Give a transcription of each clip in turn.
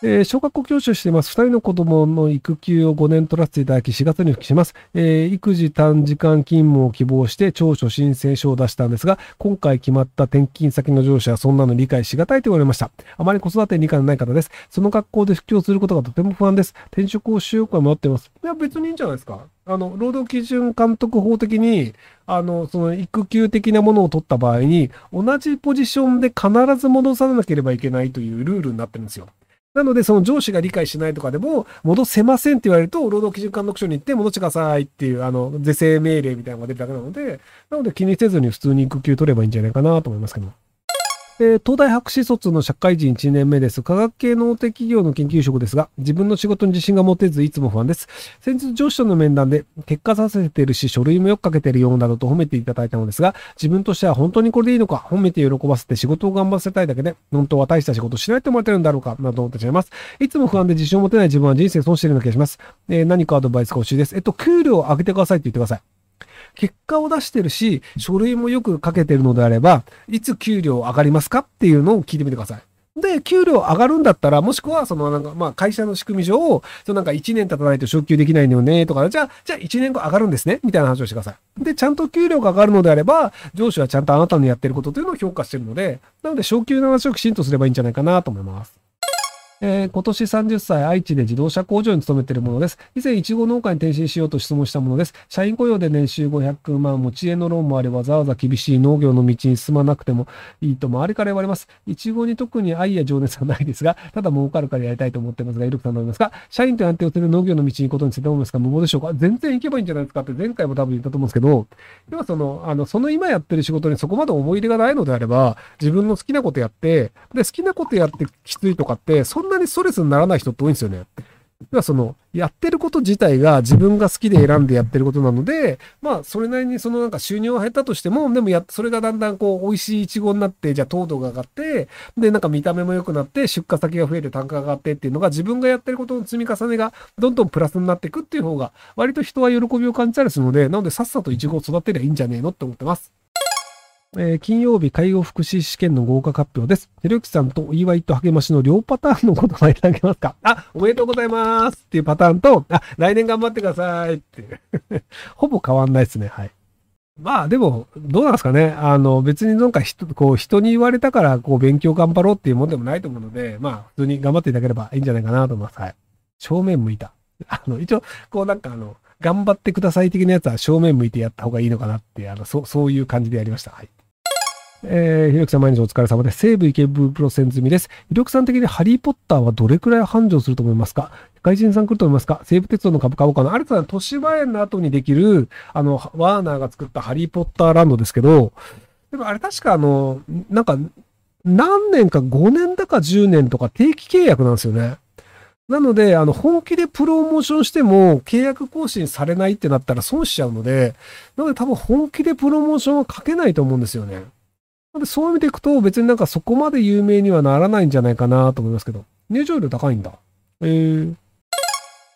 えー、小学校教師をしています。二人の子供の育休を5年取らせていただき、4月に復帰します。えー、育児短時間勤務を希望して長所申請書を出したんですが、今回決まった転勤先の上司はそんなの理解しがたいと言われました。あまり子育てに理解のない方です。その学校で復帰をすることがとても不安です。転職をしようか迷っています。いや、別にいいんじゃないですか。あの、労働基準監督法的に、あの、その育休的なものを取った場合に、同じポジションで必ず戻さなければいけないというルールになってるんですよ。なので、その上司が理解しないとかでも、戻せませんって言われると、労働基準監督署に行って戻してくださいっていう、あの、是正命令みたいなのが出るだけなので、なので気にせずに普通に育休取ればいいんじゃないかなと思いますけど。えー、東大博士卒の社会人1年目です。科学系の大手企業の研究職ですが、自分の仕事に自信が持てず、いつも不安です。先日上司との面談で、結果させてるし、書類もよく書けてるようなどと褒めていただいたのですが、自分としては本当にこれでいいのか、褒めて喜ばせて仕事を頑張らせたいだけで、本当は大した仕事しないと思われてるんだろうか、など思ってしまいます。いつも不安で自信を持てない自分は人生損しているような気がします。えー、何かアドバイスが欲しいです。えっと、給料を上げてくださいって言ってください。結果を出してるし、書類もよく書けてるのであれば、いつ給料上がりますかっていうのを聞いてみてください。で、給料上がるんだったら、もしくは、そのなんか、まあ、会社の仕組み上、そのなんか1年経たないと昇給できないのよね、とか、じゃあ、じゃあ1年後上がるんですね、みたいな話をしてください。で、ちゃんと給料が上がるのであれば、上司はちゃんとあなたのやってることというのを評価してるので、なので、昇給の話をきちんとすればいいんじゃないかなと思います。えー、今年30歳、愛知で自動車工場に勤めているものです。以前、いちご農家に転身しようと質問したものです。社員雇用で年収500万、持ち家のローンもあれ、わざわざ厳しい農業の道に進まなくてもいいと周りから言われます。いちごに特に愛や情熱はないですが、ただ儲かるからやりたいと思ってますが、イルクさんどう思いますか？社員と安定をする農業の道に行くことについてどう思いますか？無謀でしょうか？全然行けばいいんじゃないですかって前回も多分言ったと思うんですけど、要はその、あの、その今やってる仕事にそこまで思い入れがないのであれば、自分の好きなことやって、で、好きなことやってきついとかって、そんなにストレスにならない人って多いんですよね。要はその、やってること自体が自分が好きで選んでやってることなので、まあ、それなりにそのなんか収入は減ったとしても、でもや、それがだんだんこう、美味しいイチゴになって、じゃあ糖度が上がって、で、なんか見た目も良くなって、出荷先が増えて単価が上がってっていうのが、自分がやってることの積み重ねが、どんどんプラスになっていくっていう方が、割と人は喜びを感じたりするので、なので、さっさとイチゴを育てりゃいいんじゃねえのって思ってます。えー、金曜日介護福祉試験の合格発表です。ひろゆきさんとお祝いと励ましの両パターンの言葉いただけますか？あ、おめでとうございますっていうパターンと、あ、来年頑張ってくださいっていう。ほぼ変わんないですね。はい。まあでも、どうなんですかね。あの、別になんか人、こう、人に言われたから、こう、勉強頑張ろうっていうもんでもないと思うので、まあ、普通に頑張っていただければいいんじゃないかなと思います。はい。正面向いた。あの、一応、こうなんかあの、頑張ってください的なやつは正面向いてやった方がいいのかなって、あの、そう、そういう感じでやりました。はい。えー、ひろきさん毎日お疲れ様です。西武池袋線済みです。ひろきさん的にハリーポッターはどれくらい繁盛すると思いますか？外人さん来ると思いますか？西武鉄道の株買おうかなあれさん、豊島園の後にできる、あの、ワーナーが作ったハリーポッターランドですけど、でもあれ確かあの、なんか、何年か5年だか10年とか定期契約なんですよね。なので、あの、本気でプロモーションしても契約更新されないってなったら損しちゃうので、なので多分本気でプロモーションはかけないと思うんですよね。でそういう意味でいくと、別になんかそこまで有名にはならないんじゃないかなと思いますけど。入場料高いんだ。えー、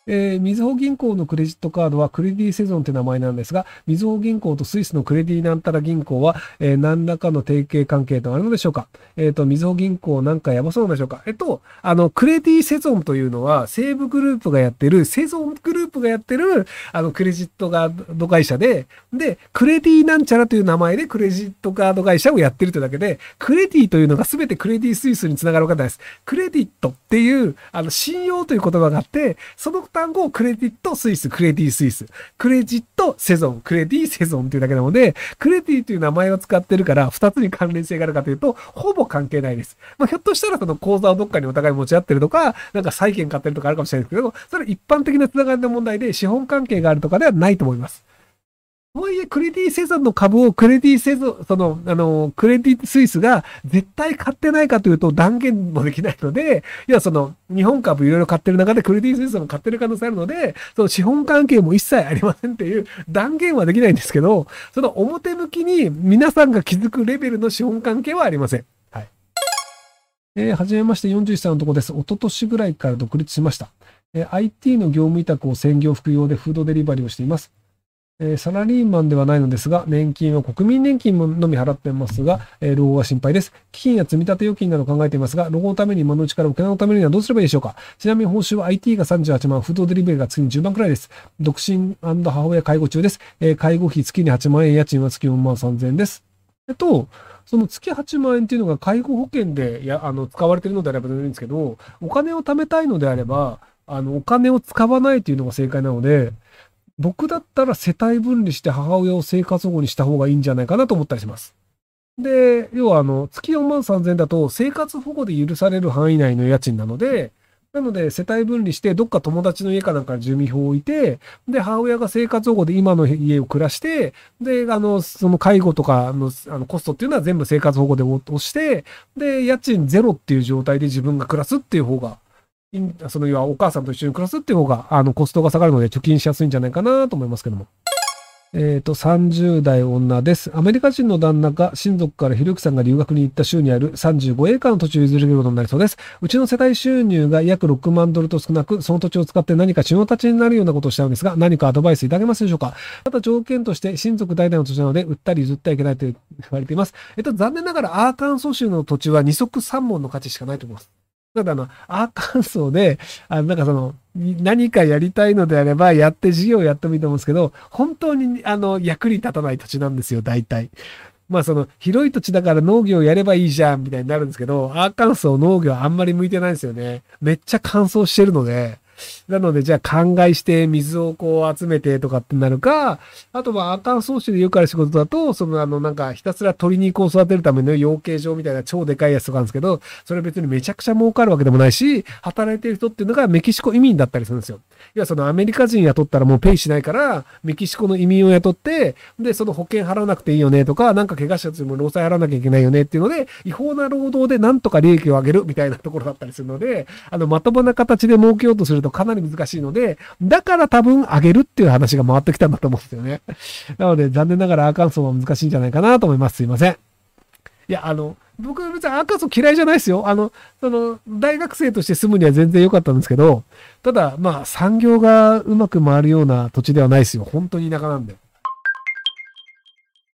えー、みずほ銀行のクレジットカードはクレディセゾンって名前なんですが、みずほ銀行とスイスのクレディなんたら銀行は、えー、何らかの提携関係とあるのでしょうかえっ、ー、と、みずほ銀行なんかやばそうなんでしょうかえっと、あの、クレディセゾンというのは、西武グループがやってる、セゾングループがやってる、あの、クレジットカード会社で、で、クレディなんちゃらという名前でクレジットカード会社をやってるというだけで、クレディというのが全てクレディスイスにつながる方です。クレディットっていう、あの、信用という言葉があって、その単語をクレディットスイス、クレディスイス、クレジットセゾン、クレディセゾンっていうだけなので、クレディという名前を使ってるから、二つに関連性があるかというと、ほぼ関係ないです。まあ、ひょっとしたらその口座をどっかにお互い持ち合ってるとか、なんか債権買ってるとかあるかもしれないですけど、それ一般的なつながりの問題で資本関係があるとかではないと思います。とはいえ、クレディセゾンの株をクレディセゾン、その、あの、クレディスイスが絶対買ってないかというと断言もできないので、いや、その、日本株いろいろ買ってる中でクレディスイスも買ってる可能性あるので、その資本関係も一切ありませんっていう断言はできないんですけど、その表向きに皆さんが気づくレベルの資本関係はありません。はい。えー、はじめまして、41歳のとこです。一昨年ぐらいから独立しました。えー、IT の業務委託を専業副業でフードデリバリーをしています。えサラリーマンではないのですが、年金は国民年金のみ払ってますが、え老後が心配です。基金や積立預金など考えていますが、老後のために今のうちからお金を貯めにはどうすればいいでしょうかちなみに報酬は IT が38万、フードデリバリーが月に10万くらいです。独身母親介護中です。え介護費月に8万円、家賃は月4万3000円です。えっと、その月8万円っていうのが介護保険でやあの使われているのであれば全然いいんですけど、お金を貯めたいのであれば、あの、お金を使わないというのが正解なので、僕だったら世帯分離して母親を生活保護にした方がいいんじゃないかなと思ったりします。で、要はあの、月4万3000円だと生活保護で許される範囲内の家賃なので、なので、世帯分離して、どっか友達の家かなんかに住民票を置いて、で、母親が生活保護で今の家を暮らして、で、あの、その介護とかのあのコストっていうのは全部生活保護で落として、で、家賃ゼロっていう状態で自分が暮らすっていう方が、その要はお母さんと一緒に暮らすっていう方が、あの、コストが下がるので貯金しやすいんじゃないかなと思いますけども。えっ、と、30代女です。アメリカ人の旦那が親族からひろゆきさんが留学に行った州にある35エーカーの土地を譲れることになりそうです。うちの世帯収入が約6万ドルと少なく、その土地を使って何か血の立ちになるようなことをしたのですが、何かアドバイスいただけますでしょうか？ただ条件として親族代々の土地なので、売ったり譲ってはいけないと言われています。えっと、残念ながらアーカンソ州の土地は二足三門の価値しかないと思います。ただあの、アーカンソーで、あの、なんかその、何かやりたいのであれば、やって事業をやってもいいと思うんですけど、本当に、あの、役に立たない土地なんですよ、大体。まあその、広い土地だから農業やればいいじゃん、みたいになるんですけど、アーカンソー農業あんまり向いてないんですよね。めっちゃ乾燥してるので、なので、じゃあ、灌漑して水をこう集めてとかってなるか、あとはアカンソー州でよくある仕事だと、そのあのなんかひたすら鶏肉を育てるための養鶏場みたいな超でかいやつとかあるんですけど、それ別にめちゃくちゃ儲かるわけでもないし、働いてる人っていうのがメキシコ移民だったりするんですよ。要はそのアメリカ人雇ったらもうペイしないから、メキシコの移民を雇って、で、その保険払わなくていいよねとか、なんか怪我した時も労災払わなきゃいけないよねっていうので、違法な労働でなんとか利益を上げるみたいなところだったりするので、あの、まともな形で儲けようとするとかなり難しいので、だから多分上げるっていう話が回ってきたんだと思うんですよね。なので、残念ながらアーカンソンは難しいんじゃないかなと思います。すいません。いや、あの、僕別にアーカンソン嫌いじゃないですよ。あの、その、大学生として住むには全然良かったんですけど、ただ、まあ、産業がうまく回るような土地ではないですよ。本当に田舎なんで。